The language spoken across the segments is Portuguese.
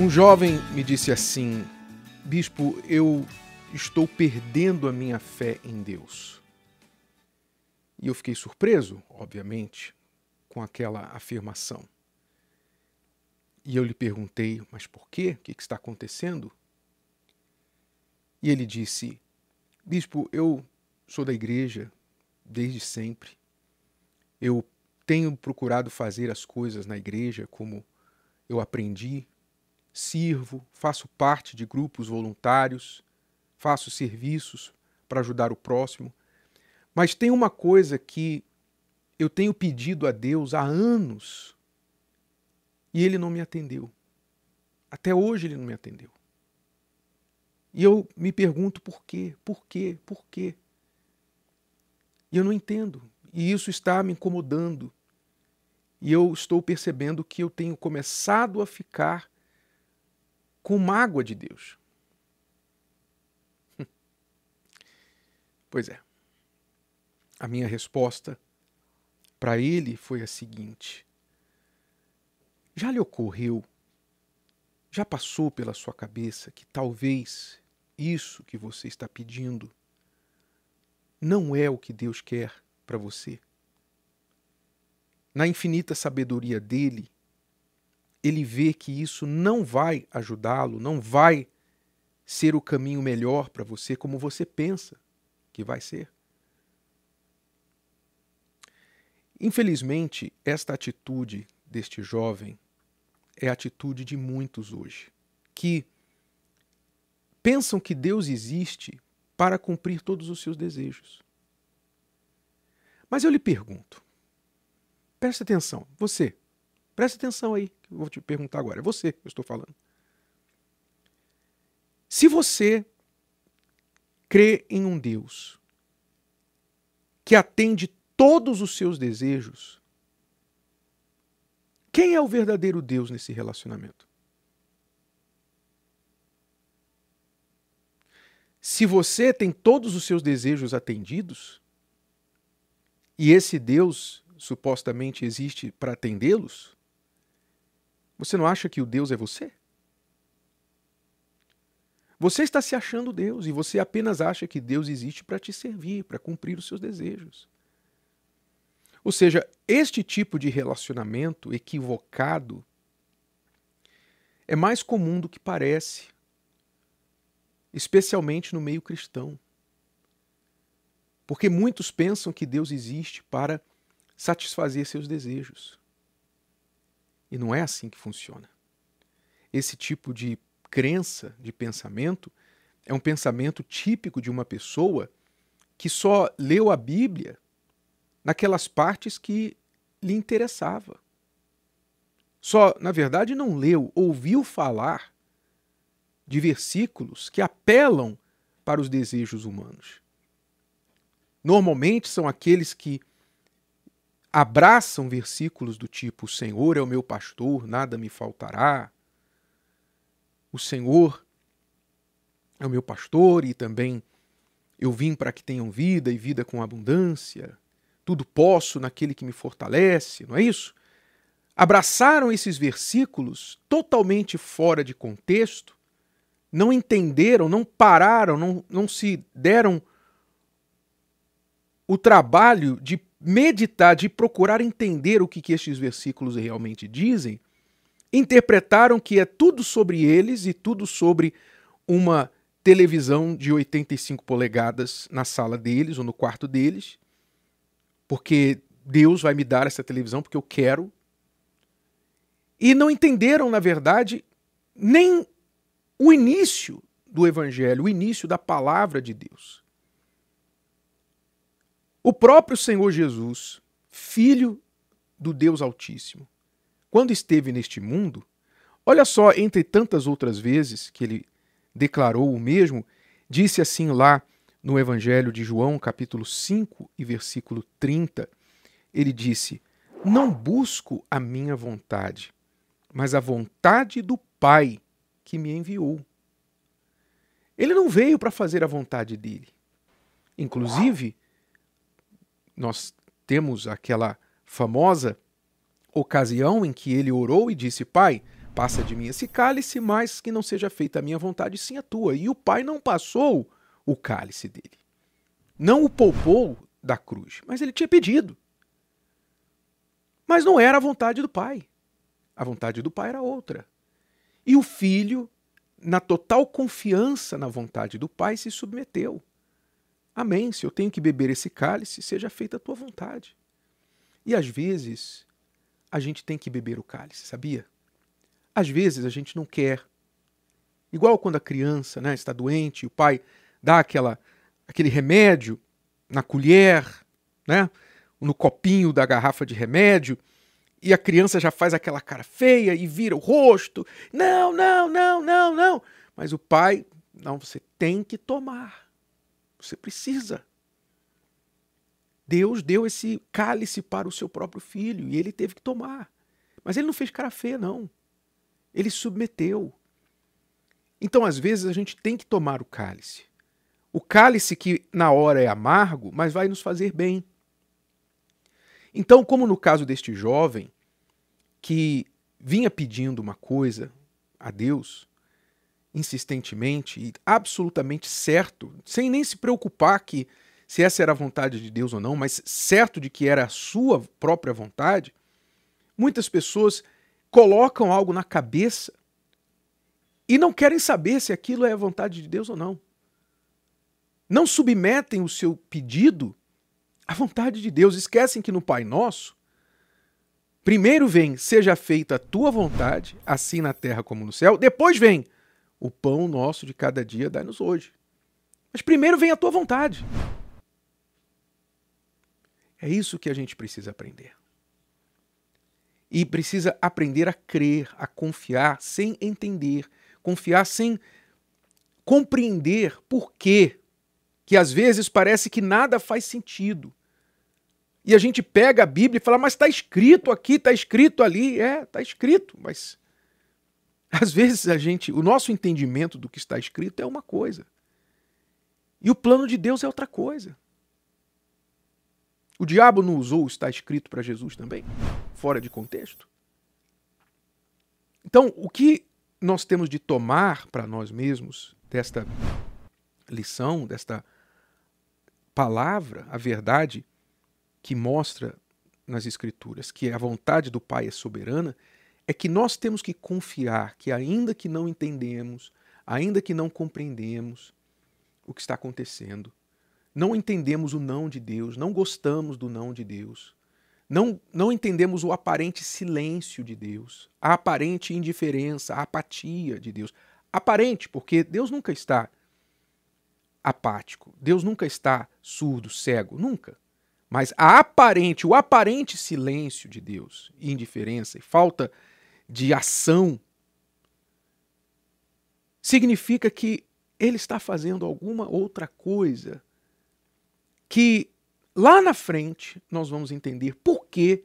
Um jovem me disse assim: Bispo, eu estou perdendo a minha fé em Deus. E eu fiquei surpreso, obviamente, com aquela afirmação. E eu lhe perguntei: Mas por quê? O que está acontecendo? E ele disse: Bispo, eu sou da igreja desde sempre. Eu tenho procurado fazer as coisas na igreja como eu aprendi sirvo, faço parte de grupos voluntários, faço serviços para ajudar o próximo. Mas tem uma coisa que eu tenho pedido a Deus há anos e ele não me atendeu. Até hoje ele não me atendeu. E eu me pergunto por quê, por quê, por quê. E eu não entendo. E isso está me incomodando. E eu estou percebendo que eu tenho começado a ficar com mágoa de Deus. Pois é. A minha resposta para ele foi a seguinte: Já lhe ocorreu, já passou pela sua cabeça que talvez isso que você está pedindo não é o que Deus quer para você? Na infinita sabedoria dele, ele vê que isso não vai ajudá-lo, não vai ser o caminho melhor para você como você pensa que vai ser. Infelizmente, esta atitude deste jovem é a atitude de muitos hoje, que pensam que Deus existe para cumprir todos os seus desejos. Mas eu lhe pergunto, preste atenção, você, Preste atenção aí, vou te perguntar agora. É você que eu estou falando. Se você crê em um Deus que atende todos os seus desejos, quem é o verdadeiro Deus nesse relacionamento? Se você tem todos os seus desejos atendidos, e esse Deus supostamente existe para atendê-los, você não acha que o Deus é você? Você está se achando Deus e você apenas acha que Deus existe para te servir, para cumprir os seus desejos. Ou seja, este tipo de relacionamento equivocado é mais comum do que parece, especialmente no meio cristão. Porque muitos pensam que Deus existe para satisfazer seus desejos. E não é assim que funciona. Esse tipo de crença, de pensamento, é um pensamento típico de uma pessoa que só leu a Bíblia naquelas partes que lhe interessava. Só, na verdade, não leu, ouviu falar de versículos que apelam para os desejos humanos. Normalmente são aqueles que abraçam versículos do tipo: O Senhor é o meu pastor, nada me faltará. O Senhor é o meu pastor e também eu vim para que tenham vida e vida com abundância. Tudo posso naquele que me fortalece, não é isso? Abraçaram esses versículos totalmente fora de contexto, não entenderam, não pararam, não, não se deram o trabalho de meditar, de procurar entender o que, que estes versículos realmente dizem, interpretaram que é tudo sobre eles e tudo sobre uma televisão de 85 polegadas na sala deles ou no quarto deles, porque Deus vai me dar essa televisão porque eu quero. E não entenderam, na verdade, nem o início do evangelho, o início da palavra de Deus. O próprio Senhor Jesus, filho do Deus Altíssimo, quando esteve neste mundo, olha só, entre tantas outras vezes que ele declarou o mesmo, disse assim lá no Evangelho de João, capítulo 5 e versículo 30, ele disse: Não busco a minha vontade, mas a vontade do Pai que me enviou. Ele não veio para fazer a vontade dele. Inclusive, nós temos aquela famosa ocasião em que ele orou e disse: Pai, passa de mim esse cálice, mas que não seja feita a minha vontade, sim a tua. E o pai não passou o cálice dele. Não o poupou da cruz, mas ele tinha pedido. Mas não era a vontade do pai. A vontade do pai era outra. E o filho, na total confiança na vontade do pai, se submeteu. Amém. Se eu tenho que beber esse cálice, seja feita a tua vontade. E às vezes, a gente tem que beber o cálice, sabia? Às vezes a gente não quer. Igual quando a criança né, está doente, o pai dá aquela, aquele remédio na colher, né, no copinho da garrafa de remédio, e a criança já faz aquela cara feia e vira o rosto. Não, não, não, não, não. Mas o pai, não, você tem que tomar. Você precisa. Deus deu esse cálice para o seu próprio filho e ele teve que tomar. Mas ele não fez cara feia, não. Ele submeteu. Então, às vezes, a gente tem que tomar o cálice. O cálice que na hora é amargo, mas vai nos fazer bem. Então, como no caso deste jovem que vinha pedindo uma coisa a Deus insistentemente e absolutamente certo, sem nem se preocupar que se essa era a vontade de Deus ou não, mas certo de que era a sua própria vontade, muitas pessoas colocam algo na cabeça e não querem saber se aquilo é a vontade de Deus ou não. Não submetem o seu pedido à vontade de Deus. Esquecem que no Pai Nosso, primeiro vem, seja feita a tua vontade, assim na terra como no céu. Depois vem, o pão nosso de cada dia dá-nos hoje. Mas primeiro vem a tua vontade. É isso que a gente precisa aprender. E precisa aprender a crer, a confiar sem entender, confiar sem compreender por quê, que às vezes parece que nada faz sentido. E a gente pega a Bíblia e fala, mas está escrito aqui, está escrito ali. É, está escrito, mas às vezes a gente, o nosso entendimento do que está escrito é uma coisa. E o plano de Deus é outra coisa. O diabo não usou o está escrito para Jesus também? Fora de contexto? Então, o que nós temos de tomar para nós mesmos desta lição, desta palavra, a verdade que mostra nas Escrituras que a vontade do Pai é soberana, é que nós temos que confiar que, ainda que não entendemos, ainda que não compreendemos o que está acontecendo, não entendemos o não de Deus, não gostamos do não de Deus, não, não entendemos o aparente silêncio de Deus, a aparente indiferença, a apatia de Deus. Aparente, porque Deus nunca está apático, Deus nunca está surdo, cego, nunca. Mas a aparente, o aparente silêncio de Deus, indiferença e falta de ação, significa que ele está fazendo alguma outra coisa que lá na frente nós vamos entender por que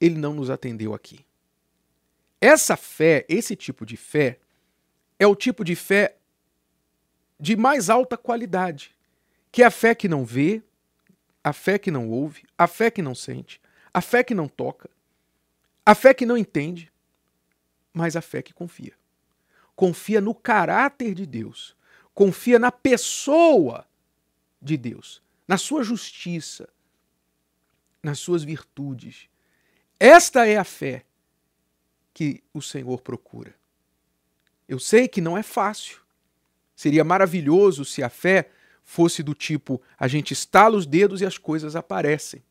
ele não nos atendeu aqui. Essa fé, esse tipo de fé, é o tipo de fé de mais alta qualidade, que é a fé que não vê, a fé que não ouve, a fé que não sente, a fé que não toca, a fé que não entende, mas a fé que confia. Confia no caráter de Deus, confia na pessoa de Deus na sua justiça, nas suas virtudes. Esta é a fé que o Senhor procura. Eu sei que não é fácil. Seria maravilhoso se a fé fosse do tipo a gente estala os dedos e as coisas aparecem,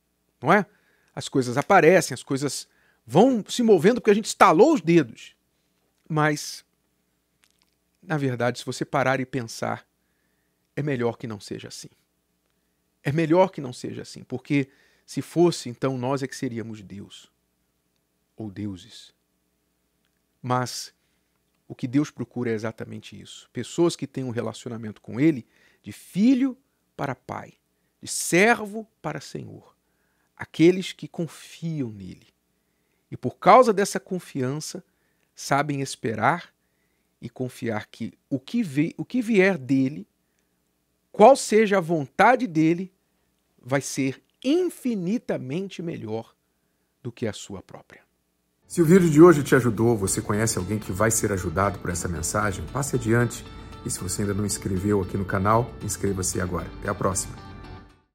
não é? As coisas aparecem, as coisas vão se movendo porque a gente estalou os dedos. Mas, na verdade, se você parar e pensar, é melhor que não seja assim. É melhor que não seja assim, porque se fosse, então nós é que seríamos Deus ou deuses. Mas o que Deus procura é exatamente isso: pessoas que têm um relacionamento com Ele de filho para pai, de servo para senhor, aqueles que confiam nele. E por causa dessa confiança, sabem esperar e confiar que o que, vê, o que vier dele, qual seja a vontade dele, vai ser infinitamente melhor do que a sua própria. Se o vídeo de hoje te ajudou, você conhece alguém que vai ser ajudado por essa mensagem, passe adiante. E se você ainda não inscreveu aqui no canal, inscreva-se agora. Até a próxima.